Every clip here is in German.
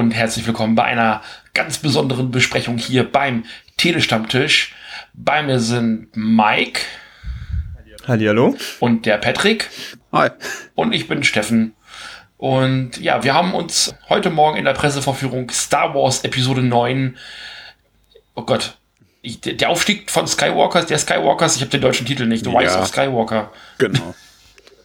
und herzlich willkommen bei einer ganz besonderen Besprechung hier beim Telestammtisch. Bei mir sind Mike. Hallihallo. Und der Patrick. Hi. Und ich bin Steffen. Und ja, wir haben uns heute Morgen in der Pressevorführung Star Wars Episode 9, oh Gott, ich, der Aufstieg von Skywalkers, der Skywalkers, ich habe den deutschen Titel nicht, The Rise ja. of Skywalker. Genau.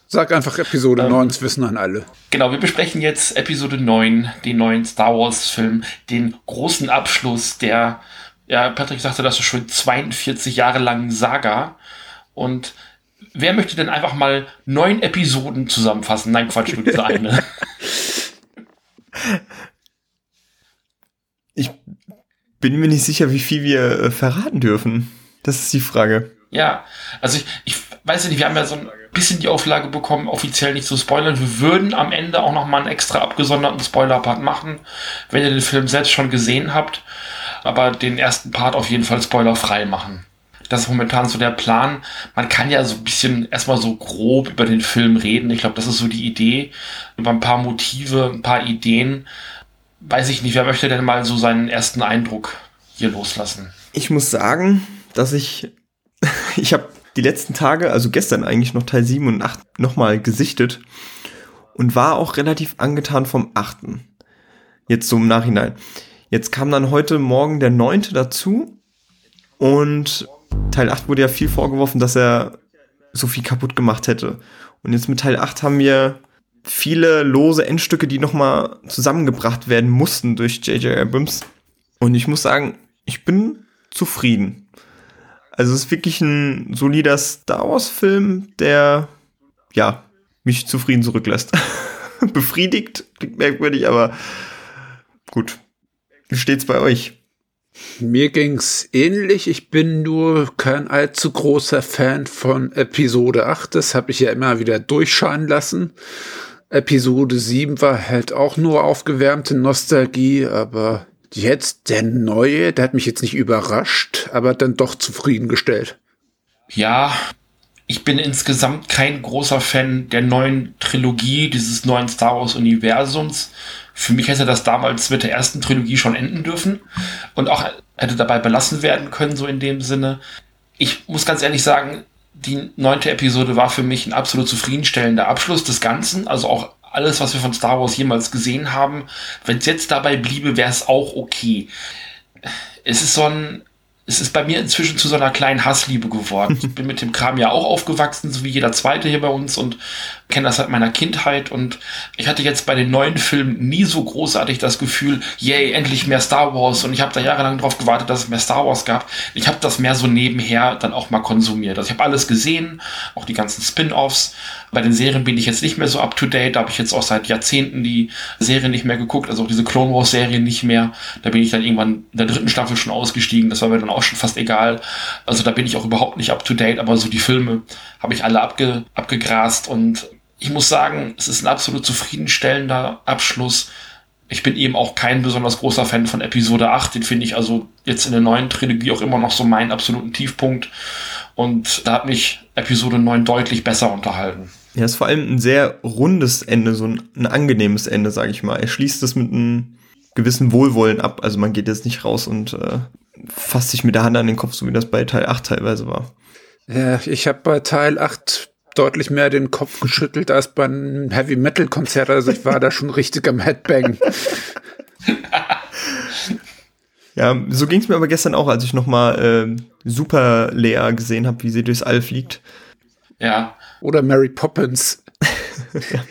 Sag einfach Episode ähm, 9, das wissen dann alle. Genau, wir besprechen jetzt Episode 9, den neuen Star Wars-Film, den großen Abschluss der, ja, Patrick sagte das schon, 42 Jahre langen Saga. Und wer möchte denn einfach mal neun Episoden zusammenfassen? Nein, Quatsch, nur diese eine. Ich bin mir nicht sicher, wie viel wir äh, verraten dürfen. Das ist die Frage. Ja, also ich, ich weiß nicht, wir haben ja so ein bisschen die Auflage bekommen, offiziell nicht zu spoilern. Wir würden am Ende auch noch mal einen extra abgesonderten Spoiler-Part machen, wenn ihr den Film selbst schon gesehen habt. Aber den ersten Part auf jeden Fall spoilerfrei machen. Das ist momentan so der Plan. Man kann ja so ein bisschen erstmal so grob über den Film reden. Ich glaube, das ist so die Idee. Über ein paar Motive, ein paar Ideen. Weiß ich nicht, wer möchte denn mal so seinen ersten Eindruck hier loslassen? Ich muss sagen, dass ich, ich habe die letzten Tage, also gestern eigentlich noch Teil 7 und 8 nochmal gesichtet und war auch relativ angetan vom 8. Jetzt so im Nachhinein. Jetzt kam dann heute Morgen der 9. dazu und Teil 8 wurde ja viel vorgeworfen, dass er so viel kaputt gemacht hätte. Und jetzt mit Teil 8 haben wir viele lose Endstücke, die nochmal zusammengebracht werden mussten durch J.J. Abrams. Und ich muss sagen, ich bin zufrieden. Also es ist wirklich ein solider Star Wars-Film, der ja mich zufrieden zurücklässt. Befriedigt, klingt merkwürdig, aber gut. Wie steht's bei euch? Mir ging's ähnlich. Ich bin nur kein allzu großer Fan von Episode 8. Das habe ich ja immer wieder durchscheinen lassen. Episode 7 war halt auch nur aufgewärmte Nostalgie, aber Jetzt der neue, der hat mich jetzt nicht überrascht, aber dann doch zufriedengestellt. Ja, ich bin insgesamt kein großer Fan der neuen Trilogie, dieses neuen Star Wars Universums. Für mich hätte das damals mit der ersten Trilogie schon enden dürfen und auch hätte dabei belassen werden können, so in dem Sinne. Ich muss ganz ehrlich sagen, die neunte Episode war für mich ein absolut zufriedenstellender Abschluss des Ganzen, also auch alles, was wir von Star Wars jemals gesehen haben. Wenn es jetzt dabei bliebe, wäre es auch okay. Es ist so ein es ist bei mir inzwischen zu so einer kleinen Hassliebe geworden. Ich bin mit dem Kram ja auch aufgewachsen, so wie jeder zweite hier bei uns und kenne das seit meiner Kindheit und ich hatte jetzt bei den neuen Filmen nie so großartig das Gefühl, yay, endlich mehr Star Wars und ich habe da jahrelang drauf gewartet, dass es mehr Star Wars gab. Ich habe das mehr so nebenher dann auch mal konsumiert. Also ich habe alles gesehen, auch die ganzen Spin-offs. Bei den Serien bin ich jetzt nicht mehr so up to date, da habe ich jetzt auch seit Jahrzehnten die Serien nicht mehr geguckt, also auch diese Clone Wars Serien nicht mehr. Da bin ich dann irgendwann in der dritten Staffel schon ausgestiegen, das war mir dann auch schon fast egal. Also da bin ich auch überhaupt nicht up to date, aber so die Filme habe ich alle abge abgegrast und ich muss sagen, es ist ein absolut zufriedenstellender Abschluss. Ich bin eben auch kein besonders großer Fan von Episode 8. Den finde ich also jetzt in der neuen Trilogie auch immer noch so meinen absoluten Tiefpunkt. Und da hat mich Episode 9 deutlich besser unterhalten. Ja, ist vor allem ein sehr rundes Ende, so ein, ein angenehmes Ende, sage ich mal. Er schließt es mit einem gewissen Wohlwollen ab. Also man geht jetzt nicht raus und äh, fasst sich mit der Hand an den Kopf, so wie das bei Teil 8 teilweise war. Ja, ich habe bei Teil 8 deutlich mehr den Kopf geschüttelt als beim Heavy Metal Konzert. Also ich war da schon richtig am Headbang. Ja, so ging es mir aber gestern auch, als ich nochmal äh, Super Lea gesehen habe, wie sie durchs All fliegt. Ja. Oder Mary Poppins. ja.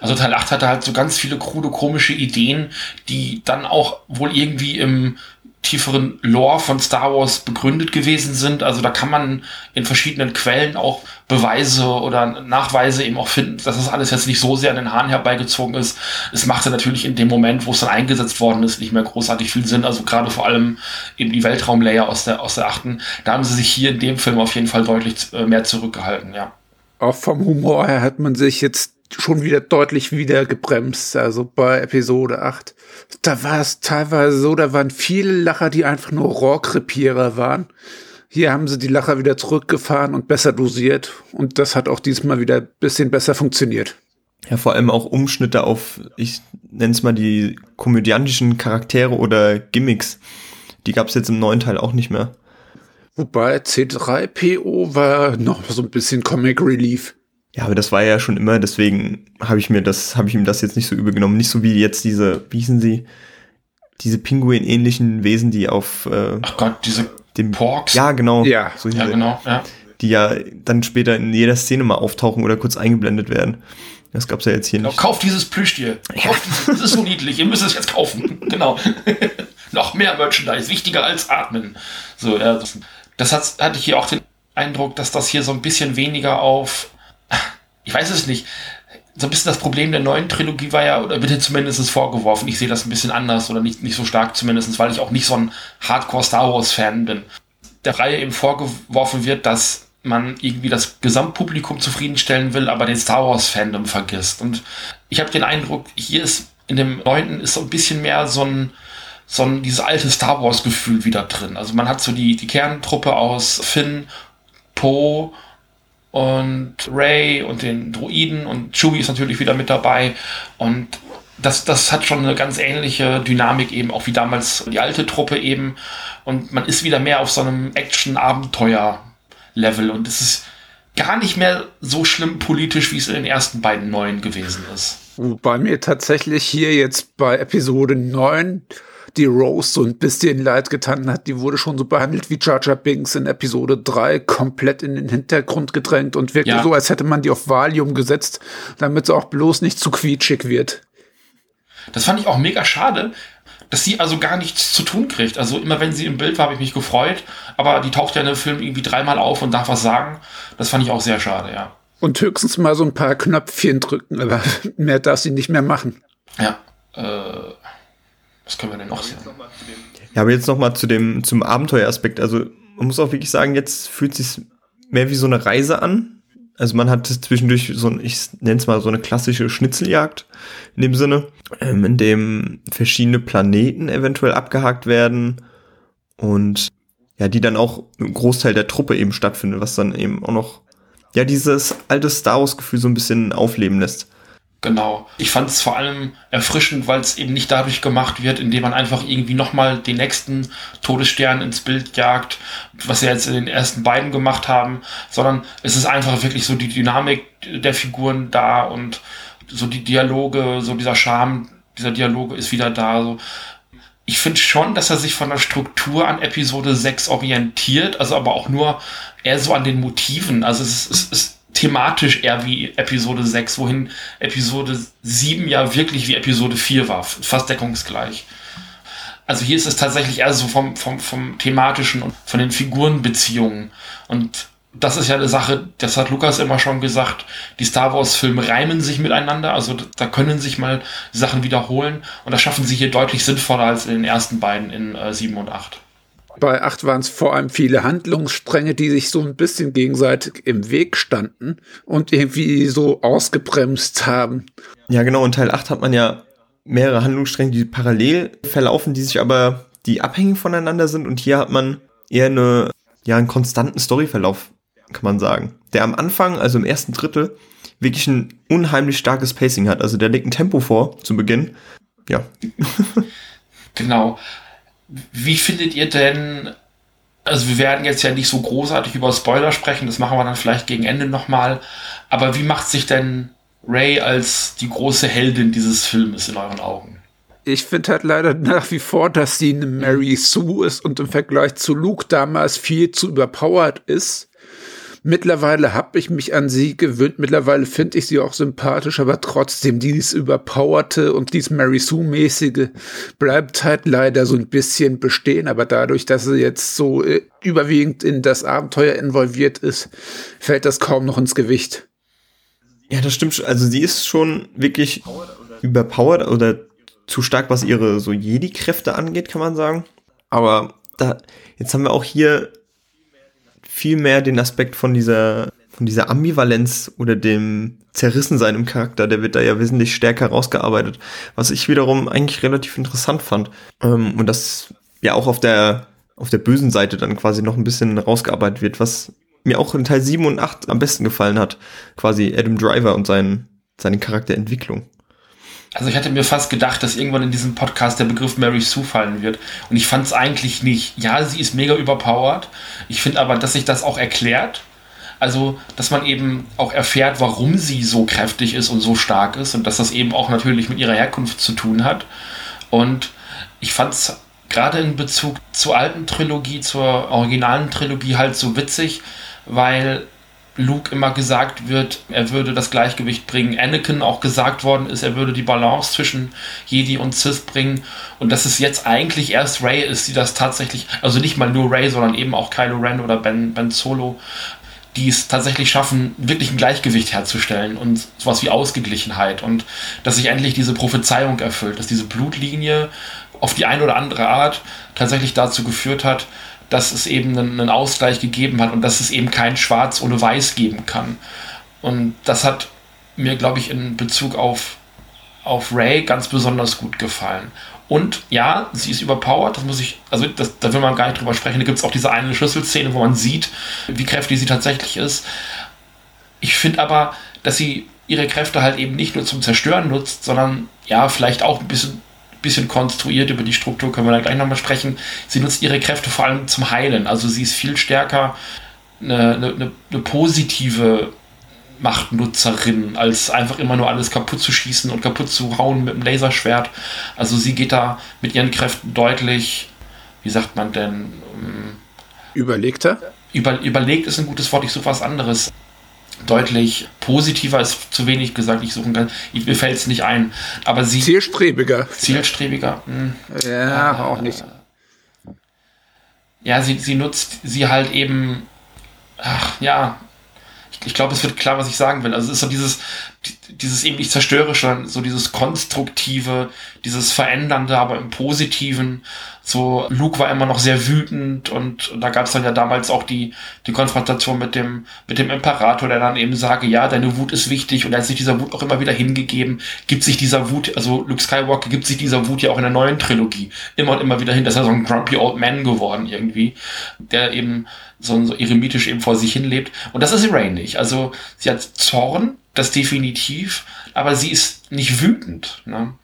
Also Teil 8 hatte halt so ganz viele krude, komische Ideen, die dann auch wohl irgendwie im tieferen Lore von Star Wars begründet gewesen sind. Also da kann man in verschiedenen Quellen auch Beweise oder Nachweise eben auch finden, dass das alles jetzt nicht so sehr an den Haaren herbeigezogen ist. Es machte natürlich in dem Moment, wo es dann eingesetzt worden ist, nicht mehr großartig viel Sinn. Also gerade vor allem eben die Weltraumlayer aus der, aus der achten. Da haben sie sich hier in dem Film auf jeden Fall deutlich äh, mehr zurückgehalten, ja. Auch vom Humor her hat man sich jetzt schon wieder deutlich wieder gebremst, also bei Episode 8. Da war es teilweise so, da waren viele Lacher, die einfach nur Rohrkrepierer waren. Hier haben sie die Lacher wieder zurückgefahren und besser dosiert und das hat auch diesmal wieder ein bisschen besser funktioniert. Ja, vor allem auch Umschnitte auf, ich nenne es mal die komödiantischen Charaktere oder Gimmicks. Die gab es jetzt im neuen Teil auch nicht mehr. Wobei C3PO war noch so ein bisschen Comic Relief. Ja, aber das war ja schon immer, deswegen habe ich mir das, habe ich ihm das jetzt nicht so übel genommen. Nicht so wie jetzt diese, wie hießen sie, diese Pinguin-ähnlichen Wesen, die auf äh, Ach Gott, diese dem Porks. Ja, genau. Ja, so ja genau. Ja. Die ja dann später in jeder Szene mal auftauchen oder kurz eingeblendet werden. Das gab's ja jetzt hier genau, nicht. Kauft dieses Plüschtier. Ja. Kauft dieses, das ist so niedlich. Ihr müsst es jetzt kaufen. genau. Noch mehr Merchandise. Wichtiger als atmen. So, ja, das, das hat, hatte ich hier auch den Eindruck, dass das hier so ein bisschen weniger auf, ich weiß es nicht, so ein bisschen das Problem der neuen Trilogie war ja, oder dir zumindest vorgeworfen, ich sehe das ein bisschen anders oder nicht, nicht so stark zumindest, weil ich auch nicht so ein Hardcore-Star Wars-Fan bin. Der Reihe eben vorgeworfen wird, dass man irgendwie das Gesamtpublikum zufriedenstellen will, aber den Star Wars-Fandom vergisst. Und ich habe den Eindruck, hier ist in dem neunten ist so ein bisschen mehr so ein, so ein dieses alte Star Wars-Gefühl wieder drin. Also man hat so die, die Kerntruppe aus Finn, Poe und Ray und den Druiden und Chewie ist natürlich wieder mit dabei und das, das hat schon eine ganz ähnliche Dynamik eben, auch wie damals die alte Truppe eben. Und man ist wieder mehr auf so einem Action-Abenteuer-Level und es ist gar nicht mehr so schlimm politisch, wie es in den ersten beiden neuen gewesen ist. Wobei mir tatsächlich hier jetzt bei Episode 9 die Rose so ein bisschen leid getan hat. Die wurde schon so behandelt wie Jar Jar Binks in Episode 3, komplett in den Hintergrund gedrängt und wirklich ja. so, als hätte man die auf Valium gesetzt, damit sie auch bloß nicht zu quietschig wird. Das fand ich auch mega schade, dass sie also gar nichts zu tun kriegt. Also immer wenn sie im Bild war, habe ich mich gefreut, aber die taucht ja in dem Film irgendwie dreimal auf und darf was sagen. Das fand ich auch sehr schade, ja. Und höchstens mal so ein paar Knöpfchen drücken, aber mehr darf sie nicht mehr machen. Ja. Äh, was können wir denn noch sagen? Ja, aber jetzt noch mal zu dem, zum Abenteueraspekt. Also, man muss auch wirklich sagen, jetzt fühlt es sich mehr wie so eine Reise an. Also man hat zwischendurch so ein, ich nenne es mal so eine klassische Schnitzeljagd in dem Sinne, ähm, in dem verschiedene Planeten eventuell abgehakt werden und ja, die dann auch im Großteil der Truppe eben stattfindet, was dann eben auch noch ja dieses alte Star Wars Gefühl so ein bisschen aufleben lässt. Genau. Ich fand es vor allem erfrischend, weil es eben nicht dadurch gemacht wird, indem man einfach irgendwie nochmal den nächsten Todesstern ins Bild jagt, was sie jetzt in den ersten beiden gemacht haben, sondern es ist einfach wirklich so die Dynamik der Figuren da und so die Dialoge, so dieser Charme dieser Dialoge ist wieder da. So. Ich finde schon, dass er sich von der Struktur an Episode 6 orientiert, also aber auch nur eher so an den Motiven. Also es es ist thematisch eher wie Episode 6, wohin Episode 7 ja wirklich wie Episode 4 war, fast deckungsgleich. Also hier ist es tatsächlich eher so vom, vom, vom thematischen und von den Figurenbeziehungen. Und das ist ja eine Sache, das hat Lukas immer schon gesagt, die Star Wars-Filme reimen sich miteinander, also da können sich mal Sachen wiederholen und das schaffen sie hier deutlich sinnvoller als in den ersten beiden in äh, 7 und 8. Bei 8 waren es vor allem viele Handlungsstränge, die sich so ein bisschen gegenseitig im Weg standen und irgendwie so ausgebremst haben. Ja, genau. In Teil 8 hat man ja mehrere Handlungsstränge, die parallel verlaufen, die sich aber, die abhängig voneinander sind. Und hier hat man eher eine, ja, einen konstanten Storyverlauf, kann man sagen. Der am Anfang, also im ersten Drittel, wirklich ein unheimlich starkes Pacing hat. Also der legt ein Tempo vor zu Beginn. Ja. genau. Wie findet ihr denn, also wir werden jetzt ja nicht so großartig über Spoiler sprechen, das machen wir dann vielleicht gegen Ende nochmal, aber wie macht sich denn Ray als die große Heldin dieses Filmes in euren Augen? Ich finde halt leider nach wie vor, dass sie eine Mary Sue ist und im Vergleich zu Luke damals viel zu überpowered ist. Mittlerweile habe ich mich an sie gewöhnt. Mittlerweile finde ich sie auch sympathisch, aber trotzdem dieses überpowerte und dieses Mary Sue-mäßige bleibt halt leider so ein bisschen bestehen. Aber dadurch, dass sie jetzt so äh, überwiegend in das Abenteuer involviert ist, fällt das kaum noch ins Gewicht. Ja, das stimmt. Also sie ist schon wirklich überpowered oder zu stark, was ihre so Jedi-Kräfte angeht, kann man sagen. Aber da, jetzt haben wir auch hier viel mehr den Aspekt von dieser, von dieser Ambivalenz oder dem Zerrissensein im Charakter, der wird da ja wesentlich stärker rausgearbeitet, was ich wiederum eigentlich relativ interessant fand. Ähm, und das ja auch auf der, auf der bösen Seite dann quasi noch ein bisschen rausgearbeitet wird, was mir auch in Teil 7 und 8 am besten gefallen hat. Quasi Adam Driver und sein, seine Charakterentwicklung. Also ich hatte mir fast gedacht, dass irgendwann in diesem Podcast der Begriff Mary Sue fallen wird. Und ich fand es eigentlich nicht. Ja, sie ist mega überpowered. Ich finde aber, dass sich das auch erklärt. Also, dass man eben auch erfährt, warum sie so kräftig ist und so stark ist. Und dass das eben auch natürlich mit ihrer Herkunft zu tun hat. Und ich fand es gerade in Bezug zur alten Trilogie, zur originalen Trilogie halt so witzig, weil Luke immer gesagt wird, er würde das Gleichgewicht bringen. Anakin auch gesagt worden ist, er würde die Balance zwischen Jedi und Sith bringen. Und dass es jetzt eigentlich erst Ray ist, die das tatsächlich, also nicht mal nur Ray, sondern eben auch Kylo Ren oder Ben, ben Solo, die es tatsächlich schaffen, wirklich ein Gleichgewicht herzustellen und sowas wie Ausgeglichenheit. Und dass sich endlich diese Prophezeiung erfüllt, dass diese Blutlinie auf die eine oder andere Art tatsächlich dazu geführt hat, dass es eben einen, einen Ausgleich gegeben hat und dass es eben kein Schwarz ohne Weiß geben kann. Und das hat mir, glaube ich, in Bezug auf, auf Ray ganz besonders gut gefallen. Und ja, sie ist überpowered, das muss ich, also das, da will man gar nicht drüber sprechen. Da gibt es auch diese eine Schlüsselszene, wo man sieht, wie kräftig sie tatsächlich ist. Ich finde aber, dass sie ihre Kräfte halt eben nicht nur zum Zerstören nutzt, sondern ja, vielleicht auch ein bisschen bisschen konstruiert, über die Struktur können wir da gleich nochmal sprechen. Sie nutzt ihre Kräfte vor allem zum Heilen. Also sie ist viel stärker eine, eine, eine positive Machtnutzerin, als einfach immer nur alles kaputt zu schießen und kaputt zu hauen mit dem Laserschwert. Also sie geht da mit ihren Kräften deutlich, wie sagt man denn? Ähm, Überlegter? Über, überlegt ist ein gutes Wort, ich suche was anderes deutlich positiver ist zu wenig gesagt, ich suchen kann. Ich, mir fällt es nicht ein. Aber sie. Zielstrebiger. Zielstrebiger. Hm. Ja, äh, auch nicht. Ja, sie, sie nutzt sie halt eben. Ach, ja. Ich, ich glaube, es wird klar, was ich sagen will. Also es ist so dieses, dieses eben nicht zerstörerische, so dieses konstruktive, dieses verändernde, aber im positiven. So, Luke war immer noch sehr wütend und, und da gab es dann ja damals auch die, die Konfrontation mit dem, mit dem Imperator, der dann eben sage, ja, deine Wut ist wichtig und er hat sich dieser Wut auch immer wieder hingegeben, gibt sich dieser Wut, also Luke Skywalker gibt sich dieser Wut ja auch in der neuen Trilogie immer und immer wieder hin. Das ist ja so ein grumpy old man geworden irgendwie, der eben so, so eremitisch eben vor sich hin lebt. Und das ist Ray nicht. Also sie hat Zorn, das definitiv, aber sie ist nicht wütend. Ne?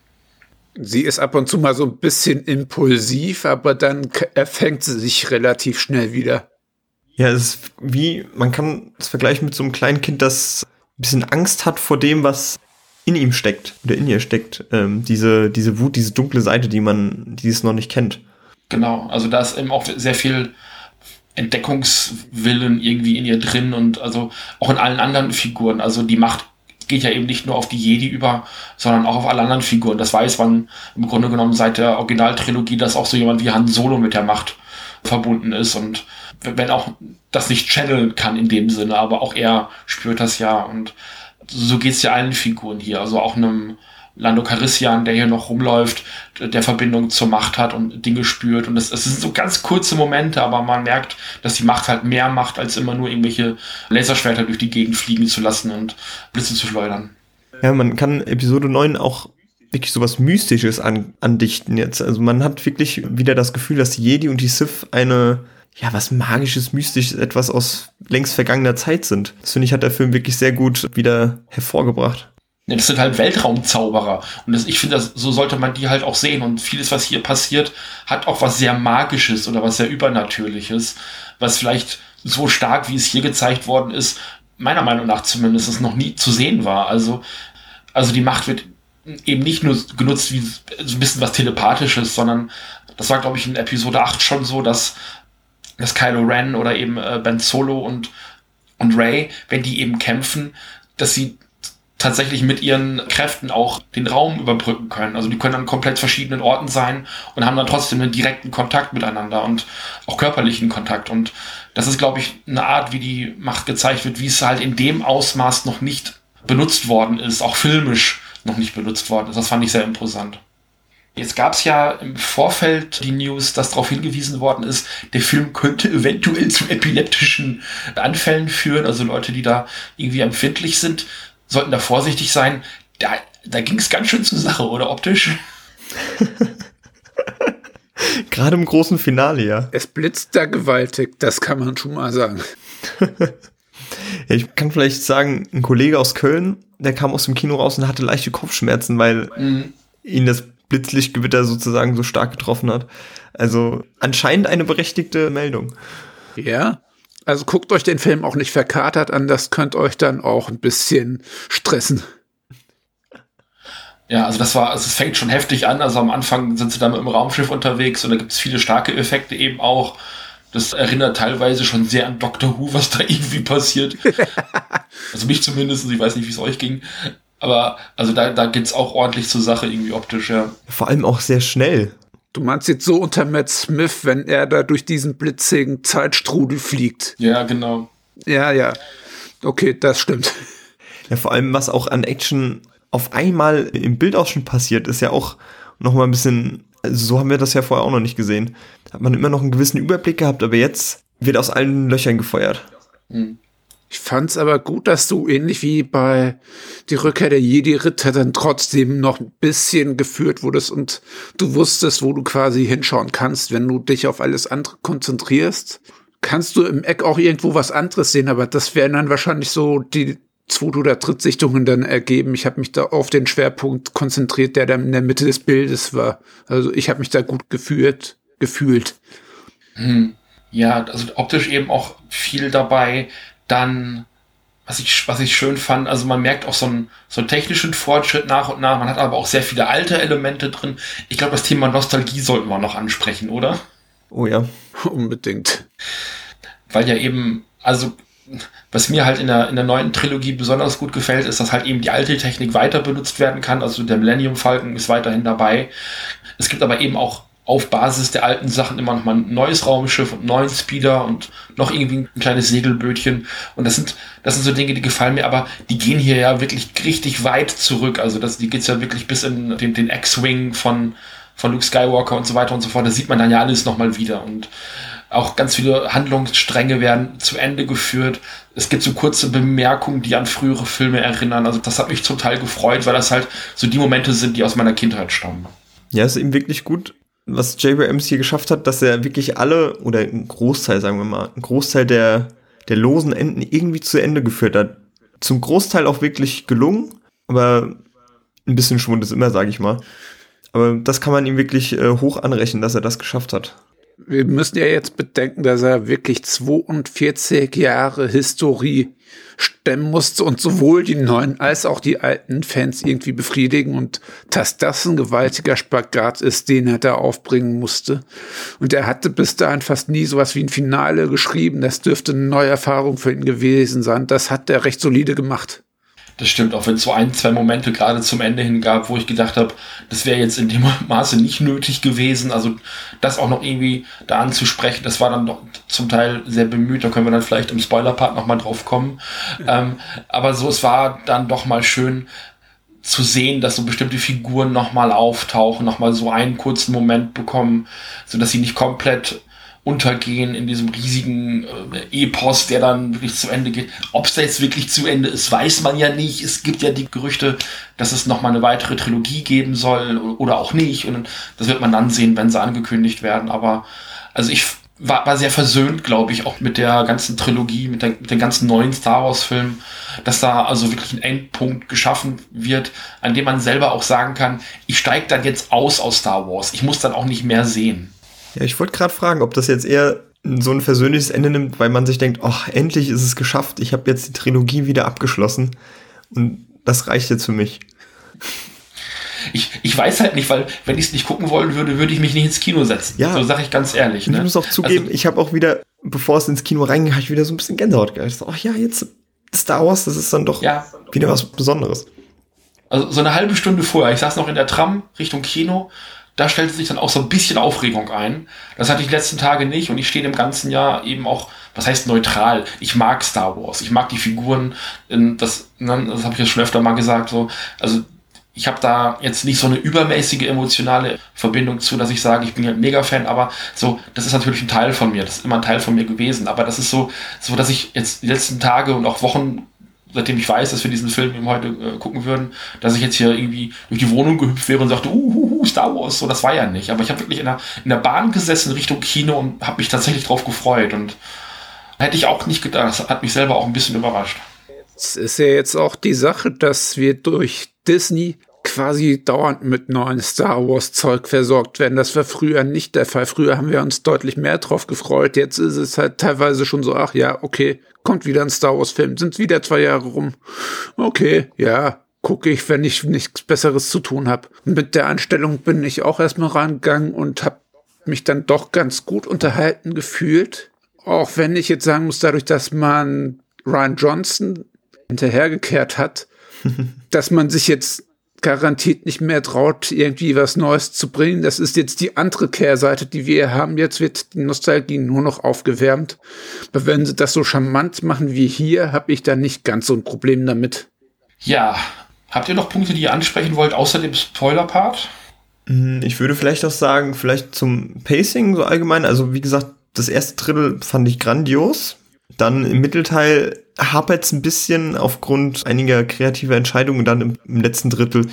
Sie ist ab und zu mal so ein bisschen impulsiv, aber dann erfängt sie sich relativ schnell wieder. Ja, es ist wie, man kann es vergleichen mit so einem kleinen Kind, das ein bisschen Angst hat vor dem, was in ihm steckt oder in ihr steckt. Ähm, diese, diese Wut, diese dunkle Seite, die man, die es noch nicht kennt. Genau, also da ist eben auch sehr viel Entdeckungswillen irgendwie in ihr drin und also auch in allen anderen Figuren. Also die Macht geht ja eben nicht nur auf die Jedi über, sondern auch auf alle anderen Figuren. Das weiß man im Grunde genommen seit der Originaltrilogie, dass auch so jemand wie Han Solo mit der Macht verbunden ist und wenn auch das nicht channeln kann in dem Sinne, aber auch er spürt das ja und so geht es ja allen Figuren hier, also auch einem Lando Carissian, der hier noch rumläuft, der Verbindung zur Macht hat und Dinge spürt. Und es, sind so ganz kurze Momente, aber man merkt, dass die Macht halt mehr macht, als immer nur irgendwelche Laserschwerter durch die Gegend fliegen zu lassen und Blitze zu schleudern. Ja, man kann Episode 9 auch wirklich sowas Mystisches an, andichten jetzt. Also man hat wirklich wieder das Gefühl, dass die Jedi und die Sith eine, ja, was Magisches, Mystisches, etwas aus längst vergangener Zeit sind. Das finde ich, hat der Film wirklich sehr gut wieder hervorgebracht. Das sind halt Weltraumzauberer. Und das, ich finde, so sollte man die halt auch sehen. Und vieles, was hier passiert, hat auch was sehr Magisches oder was sehr Übernatürliches, was vielleicht so stark, wie es hier gezeigt worden ist, meiner Meinung nach zumindest noch nie zu sehen war. Also, also die Macht wird eben nicht nur genutzt wie so ein bisschen was Telepathisches, sondern das war, glaube ich, in Episode 8 schon so, dass, dass Kylo Ren oder eben äh, Ben Solo und, und Ray, wenn die eben kämpfen, dass sie tatsächlich mit ihren Kräften auch den Raum überbrücken können. Also die können an komplett verschiedenen Orten sein und haben dann trotzdem einen direkten Kontakt miteinander und auch körperlichen Kontakt. Und das ist, glaube ich, eine Art, wie die Macht gezeigt wird, wie es halt in dem Ausmaß noch nicht benutzt worden ist, auch filmisch noch nicht benutzt worden ist. Das fand ich sehr imposant. Jetzt gab es ja im Vorfeld die News, dass darauf hingewiesen worden ist, der Film könnte eventuell zu epileptischen Anfällen führen, also Leute, die da irgendwie empfindlich sind sollten da vorsichtig sein. Da, da ging es ganz schön zur Sache, oder optisch? Gerade im großen Finale, ja. Es blitzt da gewaltig, das kann man schon mal sagen. Ich kann vielleicht sagen, ein Kollege aus Köln, der kam aus dem Kino raus und hatte leichte Kopfschmerzen, weil mhm. ihn das Blitzlichtgewitter sozusagen so stark getroffen hat. Also anscheinend eine berechtigte Meldung. Ja, also guckt euch den Film auch nicht verkatert an, das könnt euch dann auch ein bisschen stressen. Ja, also das war, also es fängt schon heftig an. Also am Anfang sind sie dann mit dem Raumschiff unterwegs und da gibt es viele starke Effekte eben auch. Das erinnert teilweise schon sehr an Doctor Who, was da irgendwie passiert. also mich zumindest, ich weiß nicht, wie es euch ging. Aber also da, da geht's auch ordentlich zur Sache, irgendwie optisch, ja. Vor allem auch sehr schnell. Du meinst jetzt so unter Matt Smith, wenn er da durch diesen blitzigen Zeitstrudel fliegt. Ja, genau. Ja, ja. Okay, das stimmt. Ja, vor allem, was auch an Action auf einmal im Bildausschnitt passiert, ist ja auch noch mal ein bisschen, also so haben wir das ja vorher auch noch nicht gesehen. Da hat man immer noch einen gewissen Überblick gehabt, aber jetzt wird aus allen Löchern gefeuert. Mhm. Ich fand's aber gut, dass du ähnlich wie bei die Rückkehr der Jedi-Ritter dann trotzdem noch ein bisschen geführt wurdest und du wusstest, wo du quasi hinschauen kannst, wenn du dich auf alles andere konzentrierst. Kannst du im Eck auch irgendwo was anderes sehen, aber das wären dann wahrscheinlich so die zweite oder Drittsichtungen dann ergeben. Ich habe mich da auf den Schwerpunkt konzentriert, der dann in der Mitte des Bildes war. Also ich habe mich da gut geführt, gefühlt. Hm. Ja, also optisch eben auch viel dabei dann, was ich, was ich schön fand, also man merkt auch so einen, so einen technischen Fortschritt nach und nach. Man hat aber auch sehr viele alte Elemente drin. Ich glaube, das Thema Nostalgie sollten wir noch ansprechen, oder? Oh ja. Unbedingt. Weil ja eben, also was mir halt in der, in der neuen Trilogie besonders gut gefällt, ist, dass halt eben die alte Technik weiter benutzt werden kann. Also der Millennium Falcon ist weiterhin dabei. Es gibt aber eben auch auf Basis der alten Sachen immer noch mal ein neues Raumschiff und neuen Speeder und noch irgendwie ein kleines Segelbötchen. Und das sind, das sind so Dinge, die gefallen mir, aber die gehen hier ja wirklich richtig weit zurück. Also das, die geht's ja wirklich bis in den, den X-Wing von, von Luke Skywalker und so weiter und so fort. Da sieht man dann ja alles nochmal wieder. Und auch ganz viele Handlungsstränge werden zu Ende geführt. Es gibt so kurze Bemerkungen, die an frühere Filme erinnern. Also das hat mich total gefreut, weil das halt so die Momente sind, die aus meiner Kindheit stammen. Ja, ist eben wirklich gut, was JBMs hier geschafft hat, dass er wirklich alle, oder ein Großteil, sagen wir mal, ein Großteil der, der losen Enden irgendwie zu Ende geführt hat. Zum Großteil auch wirklich gelungen, aber ein bisschen Schwund ist immer, sage ich mal. Aber das kann man ihm wirklich äh, hoch anrechnen, dass er das geschafft hat wir müssen ja jetzt bedenken, dass er wirklich 42 Jahre Historie stemmen musste und sowohl die neuen als auch die alten Fans irgendwie befriedigen und dass das ein gewaltiger Spagat ist, den er da aufbringen musste. Und er hatte bis dahin fast nie sowas wie ein Finale geschrieben. Das dürfte eine neue Erfahrung für ihn gewesen sein. Das hat er recht solide gemacht. Das stimmt, auch wenn es so ein, zwei Momente gerade zum Ende hin gab, wo ich gedacht habe, das wäre jetzt in dem Maße nicht nötig gewesen. Also das auch noch irgendwie da anzusprechen, das war dann doch zum Teil sehr bemüht. Da können wir dann vielleicht im Spoiler-Part nochmal drauf kommen. Ähm, aber so, es war dann doch mal schön zu sehen, dass so bestimmte Figuren nochmal auftauchen, nochmal so einen kurzen Moment bekommen, so dass sie nicht komplett untergehen in diesem riesigen äh, Epos, der dann wirklich zu Ende geht. Ob es da jetzt wirklich zu Ende ist, weiß man ja nicht. Es gibt ja die Gerüchte, dass es noch mal eine weitere Trilogie geben soll oder auch nicht. Und das wird man dann sehen, wenn sie angekündigt werden. Aber also ich war, war sehr versöhnt, glaube ich, auch mit der ganzen Trilogie, mit, der, mit den ganzen neuen Star Wars-Filmen, dass da also wirklich ein Endpunkt geschaffen wird, an dem man selber auch sagen kann, ich steige dann jetzt aus aus Star Wars. Ich muss dann auch nicht mehr sehen. Ja, ich wollte gerade fragen, ob das jetzt eher so ein versöhnliches Ende nimmt, weil man sich denkt, ach, endlich ist es geschafft, ich habe jetzt die Trilogie wieder abgeschlossen und das reicht jetzt für mich. Ich, ich weiß halt nicht, weil wenn ich es nicht gucken wollen würde, würde ich mich nicht ins Kino setzen. Ja. So sage ich ganz ehrlich. Ne? Ich muss auch zugeben, also, ich habe auch wieder, bevor es ins Kino reinging, habe ich wieder so ein bisschen Gänsehaut gehabt. Ach ja, jetzt Star Wars, das ist dann doch ja. wieder was Besonderes. Also so eine halbe Stunde vorher, ich saß noch in der Tram Richtung Kino da stellte sich dann auch so ein bisschen Aufregung ein. Das hatte ich die letzten Tage nicht und ich stehe im ganzen Jahr eben auch, was heißt neutral? Ich mag Star Wars, ich mag die Figuren, das, ne, das habe ich ja schon öfter mal gesagt, so, also ich habe da jetzt nicht so eine übermäßige emotionale Verbindung zu, dass ich sage, ich bin ein Mega-Fan, aber so, das ist natürlich ein Teil von mir, das ist immer ein Teil von mir gewesen, aber das ist so, so, dass ich jetzt die letzten Tage und auch Wochen seitdem ich weiß, dass wir diesen Film eben heute äh, gucken würden, dass ich jetzt hier irgendwie durch die Wohnung gehüpft wäre und sagte, uh, uh, Star Wars, so, das war ja nicht. Aber ich habe wirklich in der, in der Bahn gesessen Richtung Kino und habe mich tatsächlich drauf gefreut und Hätte ich auch nicht gedacht. Das hat mich selber auch ein bisschen überrascht. Es ist ja jetzt auch die Sache, dass wir durch Disney quasi dauernd mit neuen Star Wars Zeug versorgt werden. Das war früher nicht der Fall. Früher haben wir uns deutlich mehr drauf gefreut. Jetzt ist es halt teilweise schon so, ach ja, okay, kommt wieder ein Star Wars Film, sind wieder zwei Jahre rum. Okay, ja, gucke ich, wenn ich nichts Besseres zu tun habe. Mit der Einstellung bin ich auch erstmal rangegangen und habe mich dann doch ganz gut unterhalten gefühlt. Auch wenn ich jetzt sagen muss, dadurch, dass man Ryan Johnson hinterhergekehrt hat, dass man sich jetzt garantiert nicht mehr traut, irgendwie was Neues zu bringen. Das ist jetzt die andere Kehrseite, die wir haben. Jetzt wird die Nostalgie nur noch aufgewärmt. Aber wenn sie das so charmant machen wie hier, habe ich da nicht ganz so ein Problem damit. Ja, habt ihr noch Punkte, die ihr ansprechen wollt, außer dem Spoiler-Part? Hm, ich würde vielleicht auch sagen, vielleicht zum Pacing so allgemein. Also wie gesagt, das erste Drittel fand ich grandios. Dann im Mittelteil hapert es ein bisschen aufgrund einiger kreativer Entscheidungen. Dann im, im letzten Drittel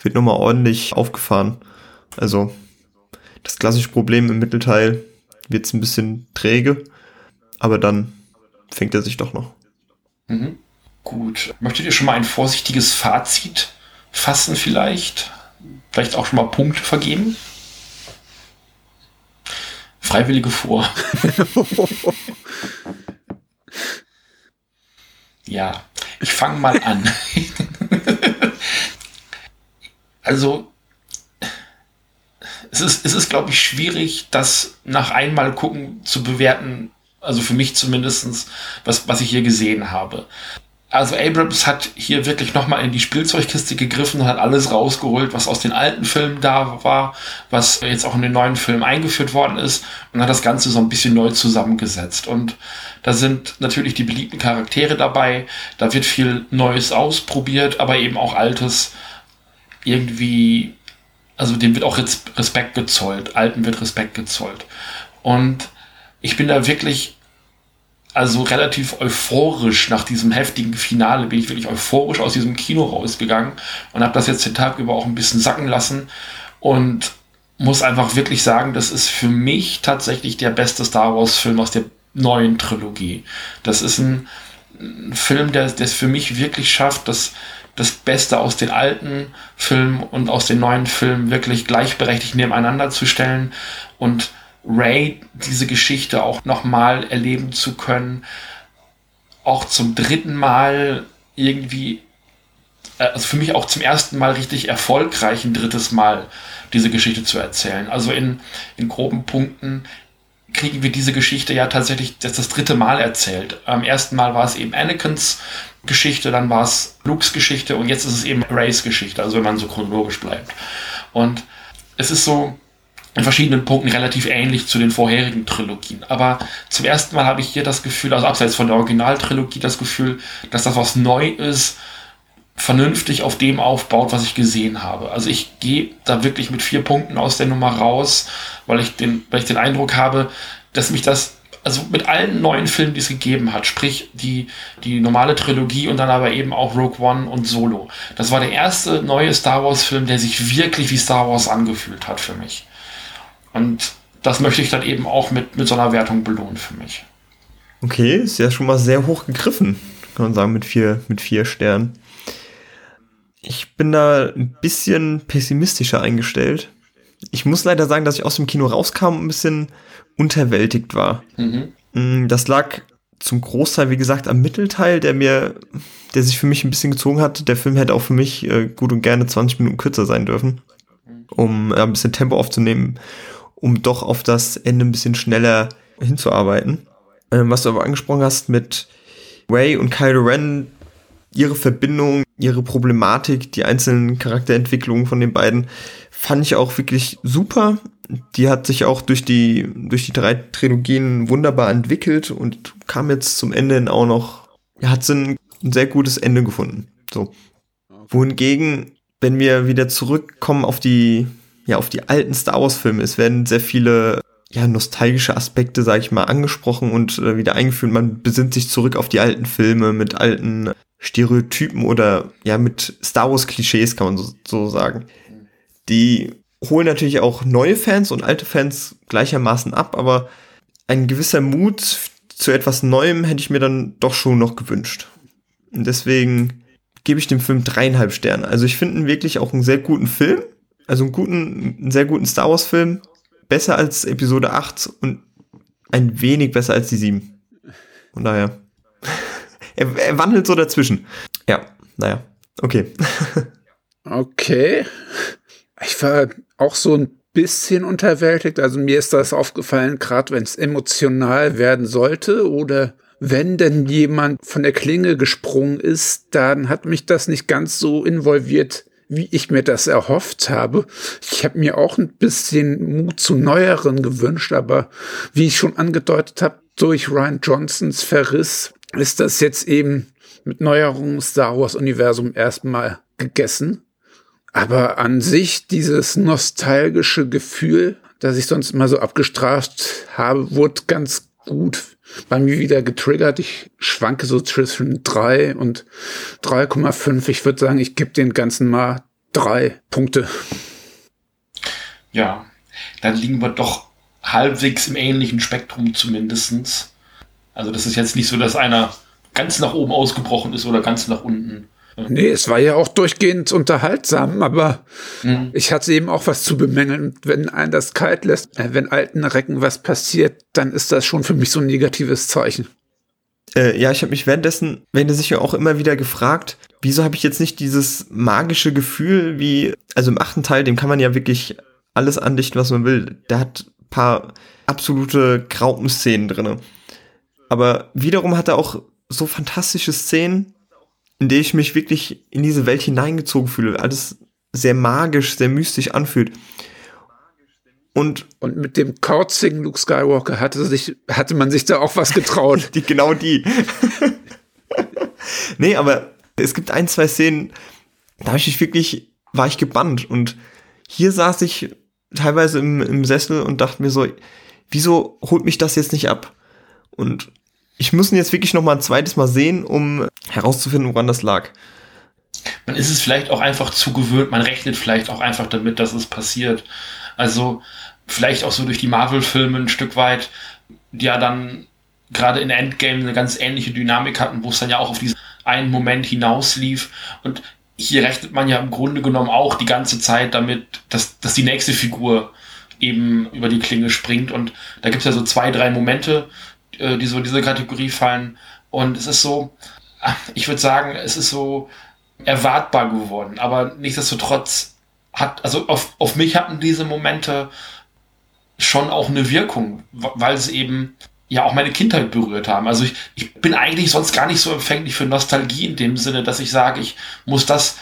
wird nochmal ordentlich aufgefahren. Also das klassische Problem im Mittelteil wird es ein bisschen träge, aber dann fängt er sich doch noch. Mhm. Gut. Möchtet ihr schon mal ein vorsichtiges Fazit fassen vielleicht? Vielleicht auch schon mal Punkte vergeben? Freiwillige vor. Ja, ich fange mal an. also, es ist, es ist glaube ich, schwierig, das nach einmal gucken zu bewerten, also für mich zumindestens, was, was ich hier gesehen habe. Also Abrams hat hier wirklich nochmal in die Spielzeugkiste gegriffen und hat alles rausgeholt, was aus den alten Filmen da war, was jetzt auch in den neuen Filmen eingeführt worden ist und hat das Ganze so ein bisschen neu zusammengesetzt. Und da sind natürlich die beliebten Charaktere dabei, da wird viel Neues ausprobiert, aber eben auch Altes irgendwie, also dem wird auch Respekt gezollt, Alten wird Respekt gezollt. Und ich bin da wirklich also relativ euphorisch nach diesem heftigen Finale bin ich wirklich euphorisch aus diesem Kino rausgegangen und habe das jetzt den Tag über auch ein bisschen sacken lassen und muss einfach wirklich sagen, das ist für mich tatsächlich der beste Star Wars Film aus der neuen Trilogie. Das ist ein, ein Film, der es für mich wirklich schafft, das, das Beste aus den alten Filmen und aus den neuen Filmen wirklich gleichberechtigt nebeneinander zu stellen und Ray diese Geschichte auch nochmal erleben zu können, auch zum dritten Mal irgendwie, äh, also für mich auch zum ersten Mal richtig erfolgreich ein drittes Mal diese Geschichte zu erzählen. Also in, in groben Punkten kriegen wir diese Geschichte ja tatsächlich das, das dritte Mal erzählt. Am ersten Mal war es eben Anakins Geschichte, dann war es Lukes Geschichte und jetzt ist es eben Rays Geschichte, also wenn man so chronologisch bleibt. Und es ist so, in verschiedenen Punkten relativ ähnlich zu den vorherigen Trilogien. Aber zum ersten Mal habe ich hier das Gefühl, also abseits von der Originaltrilogie, das Gefühl, dass das, was neu ist, vernünftig auf dem aufbaut, was ich gesehen habe. Also ich gehe da wirklich mit vier Punkten aus der Nummer raus, weil ich den, weil ich den Eindruck habe, dass mich das, also mit allen neuen Filmen, die es gegeben hat, sprich die, die normale Trilogie und dann aber eben auch Rogue One und Solo. Das war der erste neue Star Wars Film, der sich wirklich wie Star Wars angefühlt hat für mich. Und das möchte ich dann eben auch mit, mit so einer Wertung belohnen für mich. Okay, ist ja schon mal sehr hoch gegriffen, kann man sagen, mit vier, mit vier Sternen. Ich bin da ein bisschen pessimistischer eingestellt. Ich muss leider sagen, dass ich aus dem Kino rauskam und ein bisschen unterwältigt war. Mhm. Mm, das lag zum Großteil, wie gesagt, am Mittelteil, der mir, der sich für mich ein bisschen gezogen hat. Der Film hätte auch für mich äh, gut und gerne 20 Minuten kürzer sein dürfen, um äh, ein bisschen Tempo aufzunehmen um doch auf das Ende ein bisschen schneller hinzuarbeiten. Ähm, was du aber angesprochen hast mit Ray und Kylo Ren, ihre Verbindung, ihre Problematik, die einzelnen Charakterentwicklungen von den beiden, fand ich auch wirklich super. Die hat sich auch durch die, durch die drei Trilogien wunderbar entwickelt und kam jetzt zum Ende auch noch, hat sie ein, ein sehr gutes Ende gefunden. So. Wohingegen, wenn wir wieder zurückkommen auf die ja auf die alten Star Wars Filme. Es werden sehr viele ja nostalgische Aspekte, sage ich mal, angesprochen und äh, wieder eingeführt. Man besinnt sich zurück auf die alten Filme mit alten Stereotypen oder ja mit Star Wars Klischees kann man so, so sagen. Die holen natürlich auch neue Fans und alte Fans gleichermaßen ab, aber ein gewisser Mut zu etwas Neuem hätte ich mir dann doch schon noch gewünscht. Und deswegen gebe ich dem Film dreieinhalb Sterne. Also ich finde ihn wirklich auch einen sehr guten Film. Also einen guten, einen sehr guten Star Wars Film. Besser als Episode 8 und ein wenig besser als die 7. Von daher. er, er wandelt so dazwischen. Ja, naja. Okay. okay. Ich war auch so ein bisschen unterwältigt. Also mir ist das aufgefallen, gerade wenn es emotional werden sollte oder wenn denn jemand von der Klinge gesprungen ist, dann hat mich das nicht ganz so involviert, wie ich mir das erhofft habe. Ich habe mir auch ein bisschen Mut zu Neueren gewünscht, aber wie ich schon angedeutet habe, durch Ryan Johnsons Verriss ist das jetzt eben mit Neuerungen Star Wars Universum erstmal gegessen. Aber an sich dieses nostalgische Gefühl, das ich sonst immer so abgestraft habe, wurde ganz gut bei mir wieder getriggert. Ich schwanke so zwischen drei und 3,5. Ich würde sagen, ich gebe den ganzen mal drei Punkte. Ja, dann liegen wir doch halbwegs im ähnlichen Spektrum zumindestens. Also das ist jetzt nicht so, dass einer ganz nach oben ausgebrochen ist oder ganz nach unten. Nee, es war ja auch durchgehend unterhaltsam, aber mhm. ich hatte eben auch was zu bemängeln. Wenn ein das kalt lässt, äh, wenn alten Recken was passiert, dann ist das schon für mich so ein negatives Zeichen. Äh, ja, ich habe mich währenddessen, wenn du sicher auch immer wieder gefragt, wieso habe ich jetzt nicht dieses magische Gefühl, wie, also im achten Teil, dem kann man ja wirklich alles andichten, was man will. Der hat paar absolute Graupenszenen drinne. Aber wiederum hat er auch so fantastische Szenen, in der ich mich wirklich in diese Welt hineingezogen fühle. Alles sehr magisch, sehr mystisch anfühlt. Und, und mit dem kauzigen Luke Skywalker hatte, sich, hatte man sich da auch was getraut. die, genau die. nee, aber es gibt ein, zwei Szenen, da habe ich mich wirklich, war ich gebannt. Und hier saß ich teilweise im, im Sessel und dachte mir so, wieso holt mich das jetzt nicht ab? Und ich muss ihn jetzt wirklich noch mal ein zweites Mal sehen, um herauszufinden, woran das lag. Man ist es vielleicht auch einfach zu gewöhnt, man rechnet vielleicht auch einfach damit, dass es passiert. Also vielleicht auch so durch die Marvel-Filme ein Stück weit, die ja dann gerade in Endgame eine ganz ähnliche Dynamik hatten, wo es dann ja auch auf diesen einen Moment hinauslief. Und hier rechnet man ja im Grunde genommen auch die ganze Zeit damit, dass, dass die nächste Figur eben über die Klinge springt. Und da gibt es ja so zwei, drei Momente, äh, die so in diese Kategorie fallen. Und es ist so, ich würde sagen, es ist so erwartbar geworden. Aber nichtsdestotrotz hat, also auf, auf mich hatten diese Momente schon auch eine Wirkung, weil es eben ja auch meine Kindheit berührt haben. Also ich, ich bin eigentlich sonst gar nicht so empfänglich für Nostalgie in dem Sinne, dass ich sage, ich muss das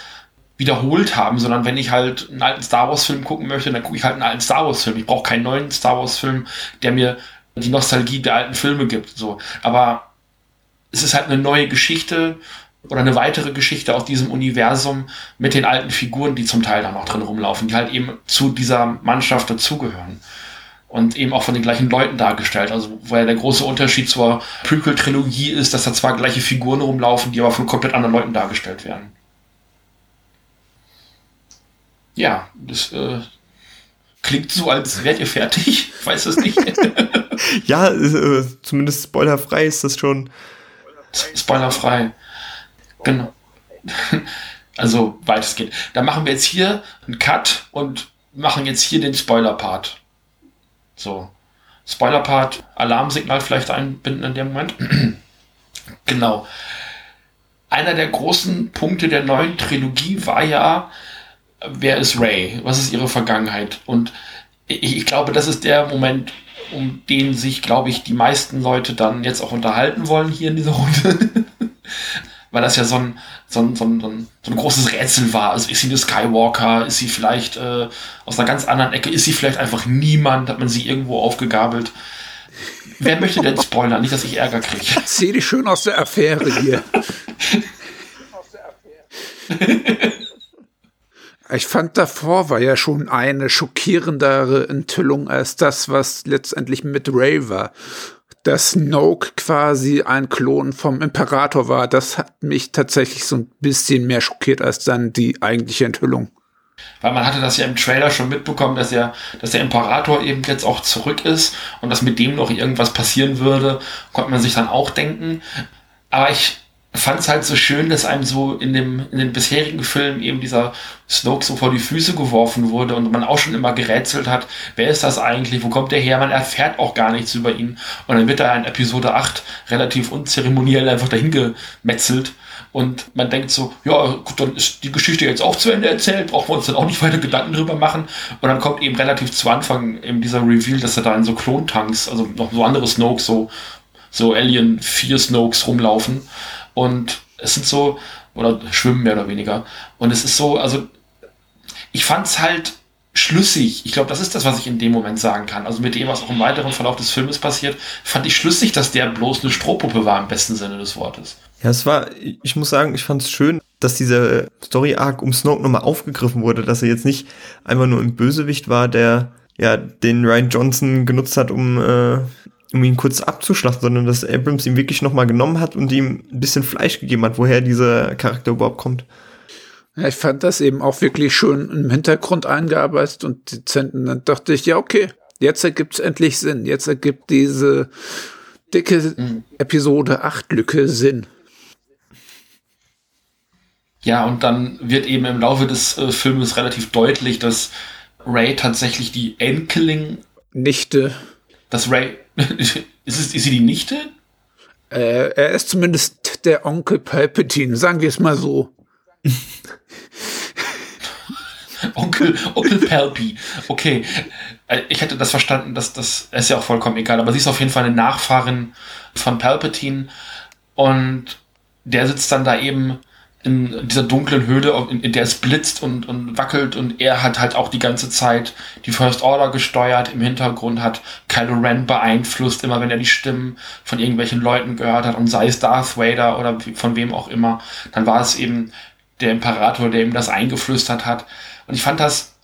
wiederholt haben, sondern wenn ich halt einen alten Star Wars Film gucken möchte, dann gucke ich halt einen alten Star Wars Film. Ich brauche keinen neuen Star Wars Film, der mir die Nostalgie der alten Filme gibt. So, aber es ist halt eine neue Geschichte oder eine weitere Geschichte aus diesem Universum mit den alten Figuren, die zum Teil da noch drin rumlaufen, die halt eben zu dieser Mannschaft dazugehören. Und eben auch von den gleichen Leuten dargestellt. Also, weil der große Unterschied zur Prequel-Trilogie ist, dass da zwar gleiche Figuren rumlaufen, die aber von komplett anderen Leuten dargestellt werden. Ja, das äh, klingt so, als wärt ihr fertig. Ich weiß es nicht. ja, äh, zumindest spoilerfrei ist das schon. Spoilerfrei. Genau. Also weitestgehend. Da machen wir jetzt hier einen Cut und machen jetzt hier den Spoiler-Part. So. Spoiler-Part, Alarmsignal vielleicht einbinden in dem Moment. genau. Einer der großen Punkte der neuen Trilogie war ja, wer ist Ray? Was ist ihre Vergangenheit? Und ich, ich glaube, das ist der Moment, um den sich, glaube ich, die meisten Leute dann jetzt auch unterhalten wollen hier in dieser Runde. Weil das ja so ein, so, ein, so, ein, so ein großes Rätsel war. Also ist sie eine Skywalker? Ist sie vielleicht äh, aus einer ganz anderen Ecke? Ist sie vielleicht einfach niemand? Hat man sie irgendwo aufgegabelt? Wer möchte denn spoilern? Nicht, dass ich Ärger kriege. Sehe dich schön aus der Affäre hier. aus der Affäre. Ich fand davor war ja schon eine schockierendere Enthüllung als das, was letztendlich mit Ray war. Dass Snoke quasi ein Klon vom Imperator war, das hat mich tatsächlich so ein bisschen mehr schockiert als dann die eigentliche Enthüllung. Weil man hatte das ja im Trailer schon mitbekommen, dass er, dass der Imperator eben jetzt auch zurück ist und dass mit dem noch irgendwas passieren würde, konnte man sich dann auch denken. Aber ich fand es halt so schön, dass einem so in dem in den bisherigen Filmen eben dieser Snoke so vor die Füße geworfen wurde und man auch schon immer gerätselt hat, wer ist das eigentlich, wo kommt der her, man erfährt auch gar nichts über ihn. Und dann wird er in Episode 8 relativ unzeremoniell einfach dahin gemetzelt und man denkt so, ja gut, dann ist die Geschichte jetzt auch zu Ende erzählt, brauchen wir uns dann auch nicht weiter Gedanken drüber machen. Und dann kommt eben relativ zu Anfang eben dieser Reveal, dass er da in so Klontanks, also noch so andere Snoke, so so Alien 4 Snokes rumlaufen und es sind so, oder schwimmen mehr oder weniger. Und es ist so, also ich fand es halt schlüssig. Ich glaube, das ist das, was ich in dem Moment sagen kann. Also mit dem, was auch im weiteren Verlauf des Filmes passiert, fand ich schlüssig, dass der bloß eine Strohpuppe war im besten Sinne des Wortes. Ja, es war, ich muss sagen, ich fand es schön, dass dieser Story-Arc um Snoke nochmal aufgegriffen wurde, dass er jetzt nicht einfach nur ein Bösewicht war, der ja den Ryan Johnson genutzt hat, um äh, um ihn kurz abzuschlachten, sondern dass Abrams ihn wirklich nochmal genommen hat und ihm ein bisschen Fleisch gegeben hat, woher dieser Charakter überhaupt kommt. Ja, ich fand das eben auch wirklich schon im Hintergrund eingearbeitet und dezent. Und dann dachte ich, ja, okay, jetzt ergibt es endlich Sinn. Jetzt ergibt diese dicke mhm. Episode 8 Lücke Sinn. Ja, und dann wird eben im Laufe des äh, Filmes relativ deutlich, dass Ray tatsächlich die Enkelin Nichte dass Ray. ist, es, ist sie die Nichte? Äh, er ist zumindest der Onkel Palpatine, sagen wir es mal so. Onkel, Onkel Palpi. Okay. Äh, ich hätte das verstanden, dass das ist ja auch vollkommen egal, aber sie ist auf jeden Fall eine Nachfahrin von Palpatine und der sitzt dann da eben in dieser dunklen Höhle, in, in der es blitzt und, und wackelt und er hat halt auch die ganze Zeit die First Order gesteuert, im Hintergrund hat Kylo Ren beeinflusst, immer wenn er die Stimmen von irgendwelchen Leuten gehört hat und sei es Darth Vader oder von wem auch immer, dann war es eben der Imperator, der ihm das eingeflüstert hat. Und ich fand das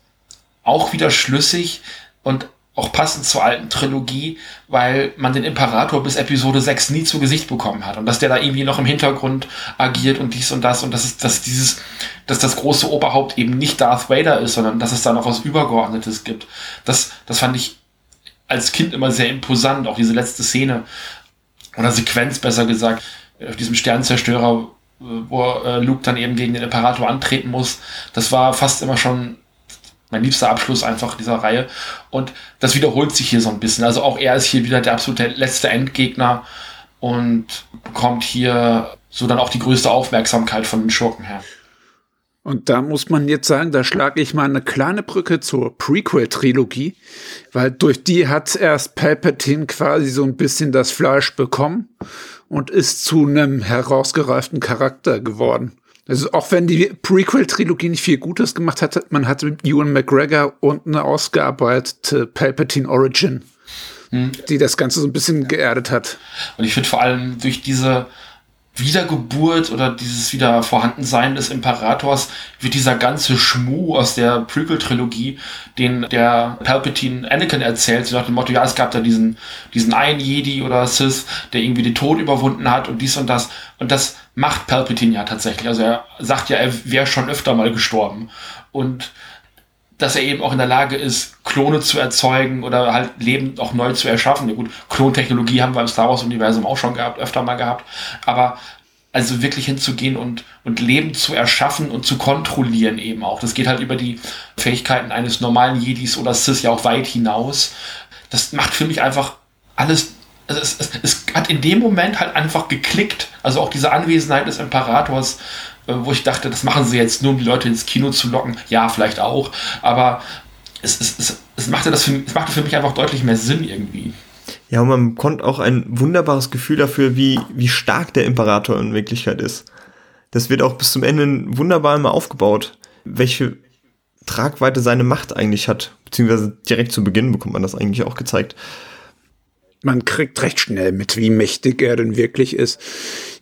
auch wieder schlüssig und auch passend zur alten Trilogie, weil man den Imperator bis Episode 6 nie zu Gesicht bekommen hat und dass der da irgendwie noch im Hintergrund agiert und dies und das und dass es, dass dieses, dass das große Oberhaupt eben nicht Darth Vader ist, sondern dass es da noch was Übergeordnetes gibt. Das, das fand ich als Kind immer sehr imposant, auch diese letzte Szene oder Sequenz besser gesagt, auf diesem Sternzerstörer, wo äh, Luke dann eben gegen den Imperator antreten muss. Das war fast immer schon mein liebster Abschluss einfach dieser Reihe. Und das wiederholt sich hier so ein bisschen. Also auch er ist hier wieder der absolute letzte Endgegner und bekommt hier so dann auch die größte Aufmerksamkeit von den Schurken her. Und da muss man jetzt sagen, da schlage ich mal eine kleine Brücke zur Prequel-Trilogie, weil durch die hat erst Palpatine quasi so ein bisschen das Fleisch bekommen und ist zu einem herausgereiften Charakter geworden. Also auch wenn die Prequel-Trilogie nicht viel Gutes gemacht hat, man hatte mit Ewan McGregor und eine ausgearbeitete Palpatine Origin, hm. die das Ganze so ein bisschen geerdet hat. Und ich finde vor allem durch diese Wiedergeburt oder dieses Wiedervorhandensein des Imperators wird dieser ganze Schmuh aus der Prequel-Trilogie, den der Palpatine Anakin erzählt, so nach dem Motto, ja, es gab da diesen, diesen einen Jedi oder Sith, der irgendwie den Tod überwunden hat und dies und das. Und das macht Palpatine ja tatsächlich. Also er sagt ja, er wäre schon öfter mal gestorben. Und dass er eben auch in der Lage ist, Klone zu erzeugen oder halt Leben auch neu zu erschaffen. Ja gut, Klontechnologie haben wir im Star Wars-Universum auch schon gehabt, öfter mal gehabt. Aber also wirklich hinzugehen und, und Leben zu erschaffen und zu kontrollieren eben auch. Das geht halt über die Fähigkeiten eines normalen Jedis oder Sith ja auch weit hinaus. Das macht für mich einfach alles also es, es, es, hat in dem Moment halt einfach geklickt. Also auch diese Anwesenheit des Imperators äh, wo ich dachte, das machen sie jetzt nur, um die Leute ins Kino zu locken. Ja, vielleicht auch, aber es, es, es, es, machte, das für, es machte für mich einfach deutlich mehr Sinn irgendwie. Ja, und man konnte auch ein wunderbares Gefühl dafür, wie, wie stark der Imperator in Wirklichkeit ist. Das wird auch bis zum Ende wunderbar immer aufgebaut, welche Tragweite seine Macht eigentlich hat. Beziehungsweise direkt zu Beginn bekommt man das eigentlich auch gezeigt man kriegt recht schnell mit, wie mächtig er denn wirklich ist.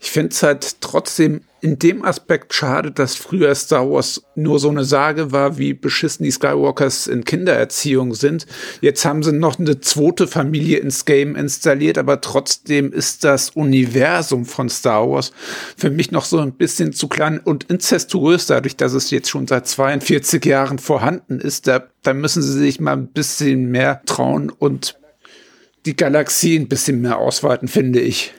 Ich finde es halt trotzdem in dem Aspekt schade, dass früher Star Wars nur so eine Sage war, wie beschissen die Skywalkers in Kindererziehung sind. Jetzt haben sie noch eine zweite Familie ins Game installiert, aber trotzdem ist das Universum von Star Wars für mich noch so ein bisschen zu klein und inzestuös, dadurch, dass es jetzt schon seit 42 Jahren vorhanden ist. Da, da müssen sie sich mal ein bisschen mehr trauen und die Galaxie ein bisschen mehr ausweiten, finde ich.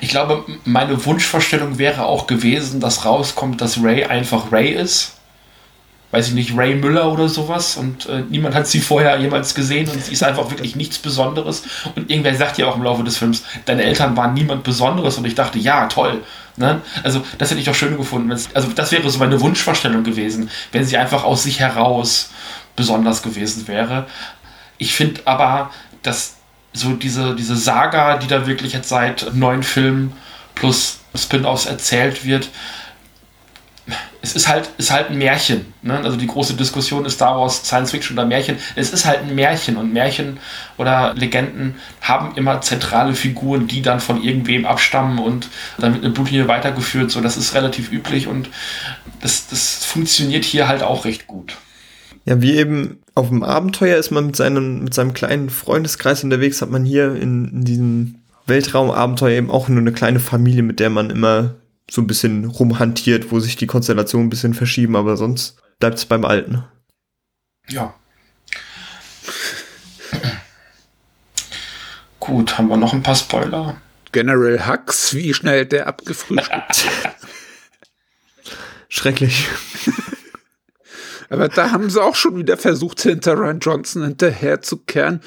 Ich glaube, meine Wunschvorstellung wäre auch gewesen, dass rauskommt, dass Ray einfach Ray ist. Weiß ich nicht, Ray Müller oder sowas. Und äh, niemand hat sie vorher jemals gesehen und sie ist einfach wirklich nichts Besonderes. Und irgendwer sagt ja auch im Laufe des Films, deine Eltern waren niemand Besonderes. Und ich dachte, ja, toll. Ne? Also, das hätte ich doch schön gefunden. Also, das wäre so meine Wunschvorstellung gewesen, wenn sie einfach aus sich heraus besonders gewesen wäre. Ich finde aber, dass so diese, diese Saga, die da wirklich jetzt seit neun Filmen plus Spin-offs erzählt wird, es ist halt, ist halt ein Märchen. Ne? Also die große Diskussion ist Star Wars Science Fiction oder Märchen. Es ist halt ein Märchen und Märchen oder Legenden haben immer zentrale Figuren, die dann von irgendwem abstammen und dann mit einer Blutlinie weitergeführt. So, das ist relativ üblich und das, das funktioniert hier halt auch recht gut. Ja, wie eben auf dem Abenteuer ist man mit seinem, mit seinem kleinen Freundeskreis unterwegs, hat man hier in, in diesem Weltraumabenteuer eben auch nur eine kleine Familie, mit der man immer so ein bisschen rumhantiert, wo sich die Konstellationen ein bisschen verschieben, aber sonst bleibt es beim Alten. Ja. Gut, haben wir noch ein paar Spoiler? General Hux, wie schnell der abgefrühstückt. Schrecklich. Aber da haben sie auch schon wieder versucht, hinter Ryan Johnson hinterherzukehren.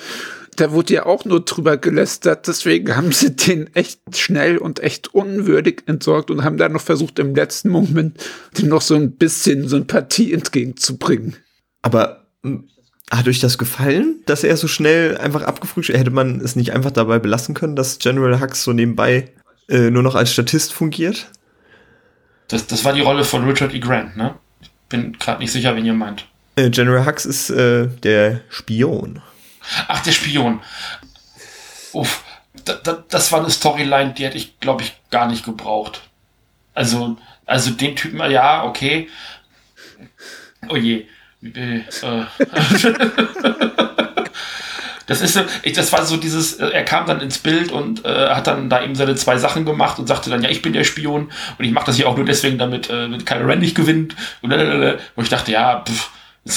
Da wurde ja auch nur drüber gelästert, deswegen haben sie den echt schnell und echt unwürdig entsorgt und haben dann noch versucht, im letzten Moment dem noch so ein bisschen Sympathie entgegenzubringen. Aber hm, hat euch das gefallen, dass er so schnell einfach abgefrühstückt? Hätte man es nicht einfach dabei belassen können, dass General Hux so nebenbei äh, nur noch als Statist fungiert? Das, das war die Rolle von Richard E. Grant, ne? Bin gerade nicht sicher, wen ihr meint. Äh, General Hux ist äh, der Spion. Ach, der Spion. Uff, da, da, das war eine Storyline, die hätte ich, glaube ich, gar nicht gebraucht. Also, also den Typen, ja, okay. Oh je. Äh, äh. Das ist so, ich, das war so dieses, äh, er kam dann ins Bild und äh, hat dann da eben seine zwei Sachen gemacht und sagte dann, ja, ich bin der Spion und ich mache das hier auch nur deswegen, damit äh, Kylo Ren nicht gewinnt. Und äh, wo ich dachte, ja, pff,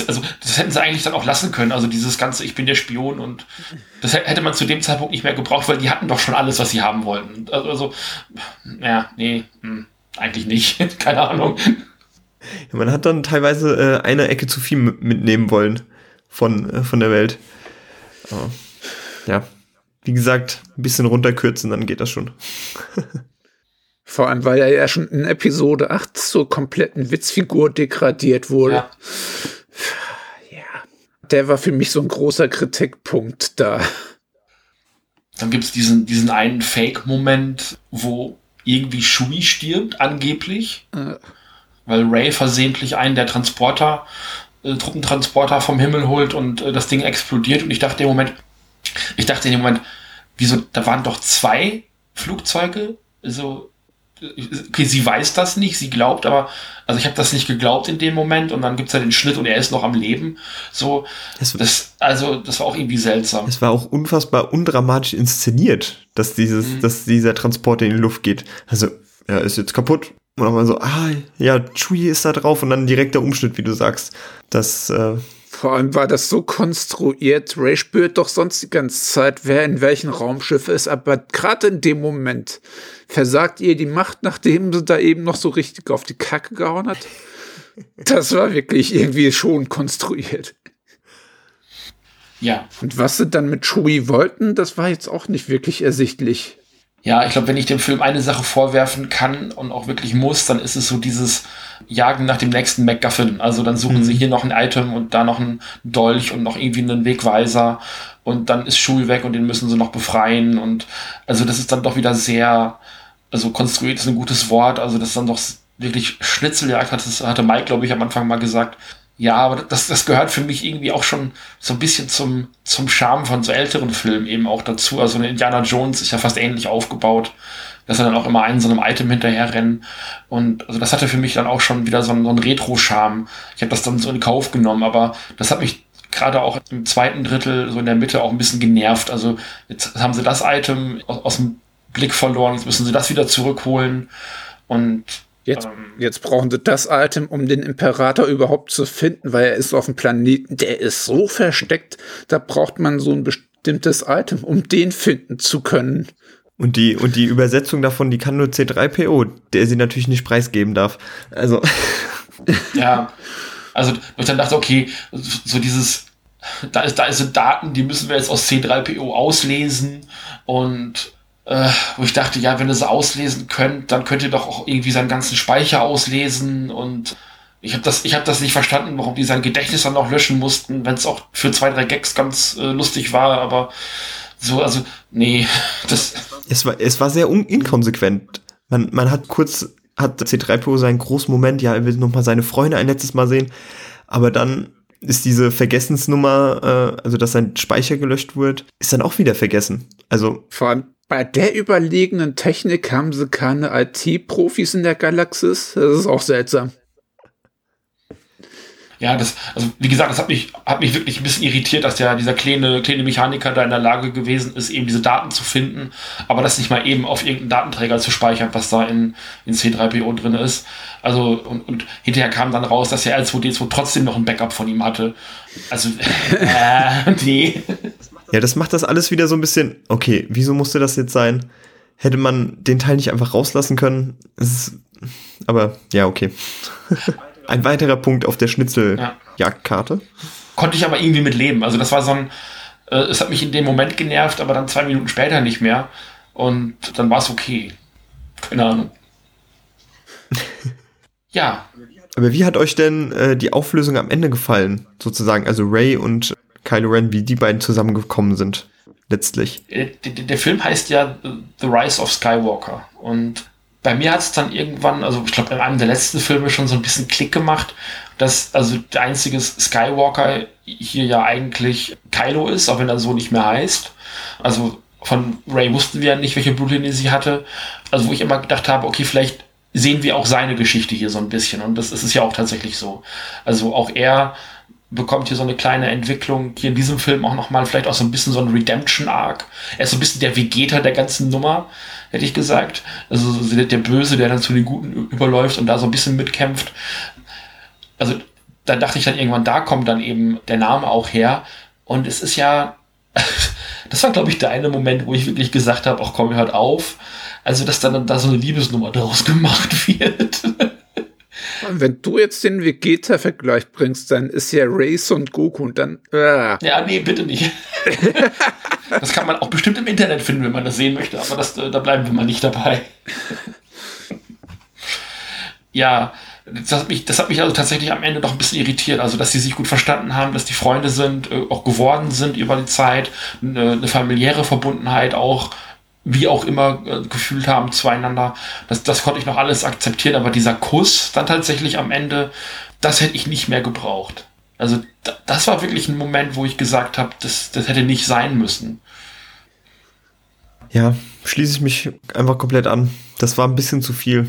also das hätten sie eigentlich dann auch lassen können. Also dieses ganze, ich bin der Spion und das hätte man zu dem Zeitpunkt nicht mehr gebraucht, weil die hatten doch schon alles, was sie haben wollten. Also, also ja, nee, hm, eigentlich nicht. Keine Ahnung. Ja, man hat dann teilweise äh, eine Ecke zu viel mitnehmen wollen von, äh, von der Welt. Aber, ja, wie gesagt, ein bisschen runterkürzen, dann geht das schon. Vor allem, weil er ja schon in Episode 8 zur kompletten Witzfigur degradiert wurde. Ja. ja. Der war für mich so ein großer Kritikpunkt da. Dann gibt es diesen, diesen einen Fake-Moment, wo irgendwie Shui stirbt, angeblich. Äh. Weil Ray versehentlich einen der Transporter äh, Truppentransporter vom Himmel holt und äh, das Ding explodiert. Und ich dachte im Moment, ich dachte in dem Moment, wieso, da waren doch zwei Flugzeuge, so, okay, sie weiß das nicht, sie glaubt, aber, also ich habe das nicht geglaubt in dem Moment und dann gibt's ja den Schnitt und er ist noch am Leben. So, das, das also, das war auch irgendwie seltsam. Es war auch unfassbar undramatisch inszeniert, dass dieses, mhm. dass dieser Transporter in die Luft geht. Also, er ist jetzt kaputt, und dann so, ah, ja, Chewie ist da drauf und dann direkt der Umschnitt, wie du sagst. Das, äh Vor allem war das so konstruiert. Ray spürt doch sonst die ganze Zeit, wer in welchem Raumschiff ist, aber gerade in dem Moment versagt ihr die Macht, nachdem sie da eben noch so richtig auf die Kacke gehauen hat. Das war wirklich irgendwie schon konstruiert. Ja. Und was sie dann mit Chewie wollten, das war jetzt auch nicht wirklich ersichtlich ja, ich glaube, wenn ich dem Film eine Sache vorwerfen kann und auch wirklich muss, dann ist es so dieses Jagen nach dem nächsten MacGuffin. Also dann suchen mhm. sie hier noch ein Item und da noch ein Dolch und noch irgendwie einen Wegweiser und dann ist Schul weg und den müssen sie noch befreien und also das ist dann doch wieder sehr, also konstruiert ist ein gutes Wort, also das ist dann doch wirklich Schnitzeljagd, hat, das hatte Mike, glaube ich, am Anfang mal gesagt. Ja, aber das, das gehört für mich irgendwie auch schon so ein bisschen zum, zum Charme von so älteren Filmen eben auch dazu. Also Indiana Jones ist ja fast ähnlich aufgebaut, dass er dann auch immer einen so einem Item hinterherrennen. Und also das hatte für mich dann auch schon wieder so einen, so einen Retro-Charme. Ich habe das dann so in Kauf genommen, aber das hat mich gerade auch im zweiten Drittel, so in der Mitte, auch ein bisschen genervt. Also jetzt haben sie das Item aus, aus dem Blick verloren, jetzt müssen sie das wieder zurückholen. Und Jetzt, ähm, jetzt brauchen sie das Item, um den Imperator überhaupt zu finden, weil er ist auf dem Planeten, der ist so versteckt, da braucht man so ein bestimmtes Item, um den finden zu können. Und die, und die Übersetzung davon, die kann nur C3PO, der sie natürlich nicht preisgeben darf. Also. Ja, also ich dann dachte, okay, so dieses, da ist, da sind Daten, die müssen wir jetzt aus C3PO auslesen und äh, wo ich dachte, ja, wenn ihr sie auslesen könnt, dann könnt ihr doch auch irgendwie seinen ganzen Speicher auslesen und ich habe das, ich habe das nicht verstanden, warum die sein Gedächtnis dann noch löschen mussten, wenn es auch für zwei, drei Gags ganz äh, lustig war, aber so, also, nee, das. Es war, es war sehr inkonsequent. Man, man hat kurz, hat C3PO seinen großen Moment, ja, er will noch mal seine Freunde ein letztes Mal sehen, aber dann ist diese Vergessensnummer, äh, also dass sein Speicher gelöscht wird, ist dann auch wieder vergessen. Also vor allem bei der überlegenen Technik haben sie keine IT-Profis in der Galaxis. Das ist auch seltsam. Ja, das, also wie gesagt, das hat mich, hat mich wirklich ein bisschen irritiert, dass der, dieser kleine, kleine Mechaniker da in der Lage gewesen ist, eben diese Daten zu finden, aber das nicht mal eben auf irgendeinen Datenträger zu speichern, was da in, in C3PO drin ist. Also, und, und hinterher kam dann raus, dass der R2D2 trotzdem noch ein Backup von ihm hatte. Also, äh, nee. Ja, das macht das alles wieder so ein bisschen, okay, wieso musste das jetzt sein? Hätte man den Teil nicht einfach rauslassen können? Ist, aber ja, okay. ein weiterer Punkt auf der Schnitzeljagdkarte. Ja. Konnte ich aber irgendwie mit leben. Also das war so ein, äh, es hat mich in dem Moment genervt, aber dann zwei Minuten später nicht mehr. Und dann war es okay. Keine Ahnung. ja. Aber wie hat euch denn äh, die Auflösung am Ende gefallen, sozusagen? Also Ray und Kylo Ren, wie die beiden zusammengekommen sind, letztlich. Äh, der, der Film heißt ja The Rise of Skywalker. Und bei mir hat es dann irgendwann, also ich glaube in einem der letzten Filme schon so ein bisschen Klick gemacht, dass also der einzige Skywalker hier ja eigentlich Kylo ist, auch wenn er so nicht mehr heißt. Also von Ray wussten wir ja nicht, welche Blutlinie sie hatte. Also wo ich immer gedacht habe, okay, vielleicht sehen wir auch seine Geschichte hier so ein bisschen. Und das ist es ja auch tatsächlich so. Also auch er bekommt hier so eine kleine Entwicklung, hier in diesem Film auch nochmal vielleicht auch so ein bisschen so ein Redemption-Arc. Er ist so ein bisschen der Vegeta der ganzen Nummer, hätte ich gesagt. Also der Böse, der dann zu den Guten überläuft und da so ein bisschen mitkämpft. Also da dachte ich dann irgendwann, da kommt dann eben der Name auch her. Und es ist ja, das war glaube ich der eine Moment, wo ich wirklich gesagt habe, ach komm, hört auf. Also, dass dann da so eine Liebesnummer draus gemacht wird. Wenn du jetzt den Vegeta-Vergleich bringst, dann ist ja Race und Goku und dann. Äh. Ja, nee, bitte nicht. das kann man auch bestimmt im Internet finden, wenn man das sehen möchte, aber das, da bleiben wir mal nicht dabei. ja, das hat, mich, das hat mich also tatsächlich am Ende doch ein bisschen irritiert. Also, dass sie sich gut verstanden haben, dass die Freunde sind, äh, auch geworden sind über die Zeit, eine, eine familiäre Verbundenheit auch wie auch immer äh, gefühlt haben zueinander. Das, das konnte ich noch alles akzeptieren, aber dieser Kuss dann tatsächlich am Ende, das hätte ich nicht mehr gebraucht. Also das war wirklich ein Moment, wo ich gesagt habe, das, das hätte nicht sein müssen. Ja, schließe ich mich einfach komplett an. Das war ein bisschen zu viel.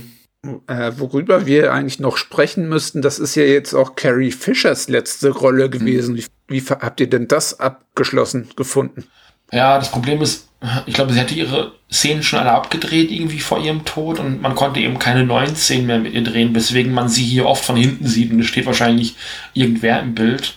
Äh, worüber wir eigentlich noch sprechen müssten, das ist ja jetzt auch Carrie Fishers letzte Rolle gewesen. Hm. Wie, wie habt ihr denn das abgeschlossen gefunden? Ja, das Problem ist, ich glaube, sie hatte ihre Szenen schon alle abgedreht irgendwie vor ihrem Tod und man konnte eben keine neuen Szenen mehr mit ihr drehen, weswegen man sie hier oft von hinten sieht und es steht wahrscheinlich irgendwer im Bild.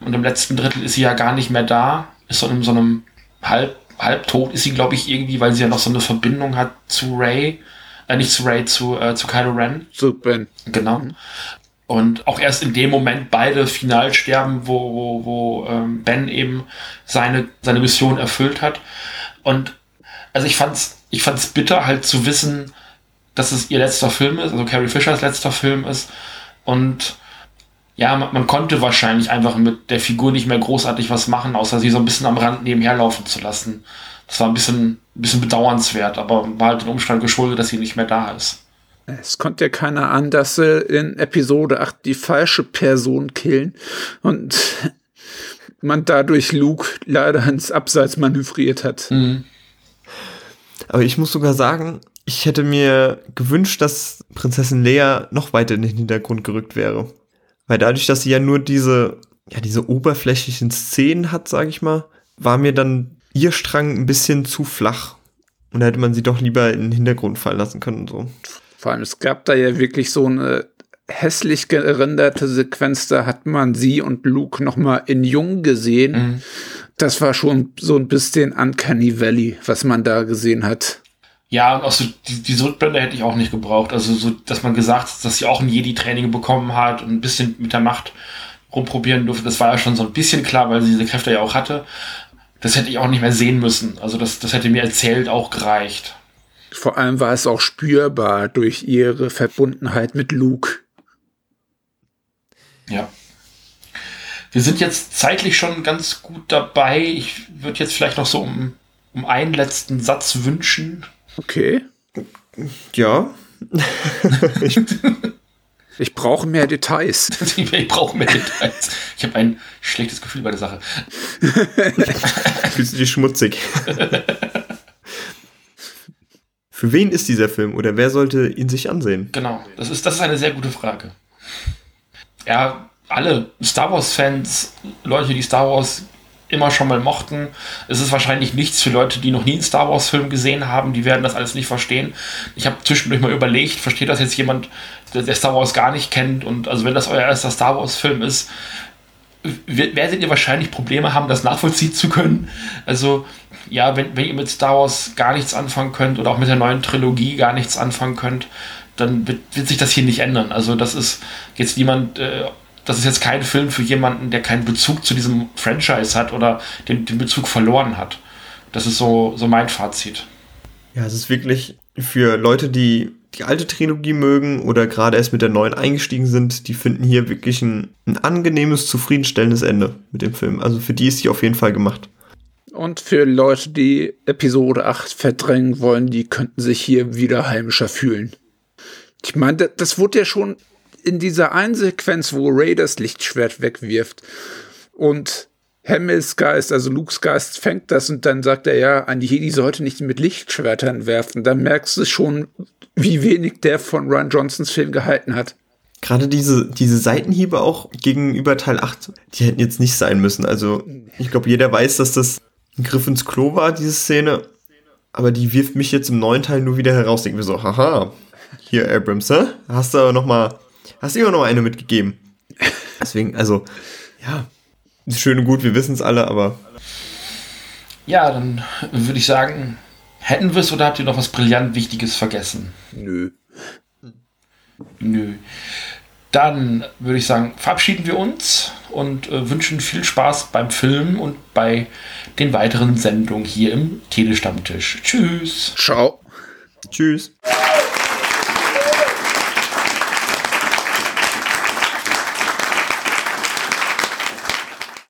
Und im letzten Drittel ist sie ja gar nicht mehr da, ist so in so einem halb, halbtot ist sie, glaube ich, irgendwie, weil sie ja noch so eine Verbindung hat zu Ray, äh, nicht zu Ray, zu, äh, zu Kylo Ren. Zu Ben. Genau. Und auch erst in dem Moment beide final sterben, wo, wo, wo ähm, Ben eben seine, seine Mission erfüllt hat. Und also ich fand's, ich fand's bitter, halt zu wissen, dass es ihr letzter Film ist, also Carrie Fishers letzter Film ist. Und ja, man, man, konnte wahrscheinlich einfach mit der Figur nicht mehr großartig was machen, außer sie so ein bisschen am Rand nebenher laufen zu lassen. Das war ein bisschen, ein bisschen bedauernswert, aber war halt den Umstand geschuldet, dass sie nicht mehr da ist. Es konnte ja keiner an, dass sie in Episode 8 die falsche Person killen und man dadurch Luke leider ins Abseits manövriert hat. Mhm. Aber ich muss sogar sagen, ich hätte mir gewünscht, dass Prinzessin Leia noch weiter in den Hintergrund gerückt wäre. Weil dadurch, dass sie ja nur diese, ja, diese oberflächlichen Szenen hat, sage ich mal, war mir dann ihr Strang ein bisschen zu flach. Und da hätte man sie doch lieber in den Hintergrund fallen lassen können. So. Vor allem, es gab da ja wirklich so eine hässlich gerenderte Sequenz, da hat man sie und Luke noch mal in Jung gesehen. Mhm. Das war schon so ein bisschen Uncanny Valley, was man da gesehen hat. Ja, und auch so die, diese Rückblende hätte ich auch nicht gebraucht. Also so, dass man gesagt hat, dass sie auch ein Jedi-Training bekommen hat und ein bisschen mit der Macht rumprobieren durfte. Das war ja schon so ein bisschen klar, weil sie diese Kräfte ja auch hatte. Das hätte ich auch nicht mehr sehen müssen. Also das, das hätte mir erzählt auch gereicht. Vor allem war es auch spürbar durch ihre Verbundenheit mit Luke. Ja. Wir sind jetzt zeitlich schon ganz gut dabei. Ich würde jetzt vielleicht noch so um, um einen letzten Satz wünschen. Okay. Ja. ich, ich brauche mehr Details. ich brauche mehr Details. Ich habe ein schlechtes Gefühl bei der Sache. Fühlst du dich schmutzig? Für wen ist dieser Film oder wer sollte ihn sich ansehen? Genau, das ist, das ist eine sehr gute Frage. Ja, alle Star Wars-Fans, Leute, die Star Wars immer schon mal mochten. Es ist wahrscheinlich nichts für Leute, die noch nie einen Star Wars-Film gesehen haben. Die werden das alles nicht verstehen. Ich habe zwischendurch mal überlegt, versteht das jetzt jemand, der, Star Wars gar nicht kennt? Und also wenn das euer erster Star Wars-Film ist, werdet ihr wahrscheinlich Probleme haben, das nachvollziehen zu können. Also ja, wenn, wenn ihr mit Star Wars gar nichts anfangen könnt oder auch mit der neuen Trilogie gar nichts anfangen könnt, dann wird, wird sich das hier nicht ändern. Also das ist jetzt niemand, äh, das ist jetzt kein Film für jemanden, der keinen Bezug zu diesem Franchise hat oder den, den Bezug verloren hat. Das ist so, so mein Fazit. Ja, es ist wirklich für Leute, die die alte Trilogie mögen oder gerade erst mit der neuen eingestiegen sind, die finden hier wirklich ein, ein angenehmes, zufriedenstellendes Ende mit dem Film. Also für die ist die auf jeden Fall gemacht. Und für Leute, die Episode 8 verdrängen wollen, die könnten sich hier wieder heimischer fühlen. Ich meine, das wurde ja schon in dieser einen Sequenz, wo Ray das Lichtschwert wegwirft und Hemmels Geist, also Lukes Geist, fängt das und dann sagt er ja, die Jedi sollte nicht mit Lichtschwertern werfen. Dann merkst du schon, wie wenig der von Ron Johnsons Film gehalten hat. Gerade diese, diese Seitenhiebe auch gegenüber Teil 8, die hätten jetzt nicht sein müssen. Also, ich glaube, jeder weiß, dass das ein Griff ins Klo war, diese Szene. Aber die wirft mich jetzt im neuen Teil nur wieder heraus. Denken wir so, haha, hier Abrams, hä? hast du aber noch mal Hast du immer noch eine mitgegeben. Deswegen, also, ja, ist schön und gut, wir wissen es alle, aber. Ja, dann würde ich sagen, hätten wir es oder habt ihr noch was brillant Wichtiges vergessen? Nö. Nö. Dann würde ich sagen, verabschieden wir uns und äh, wünschen viel Spaß beim Film und bei den weiteren Sendungen hier im Telestammtisch. Tschüss. Ciao. Tschüss.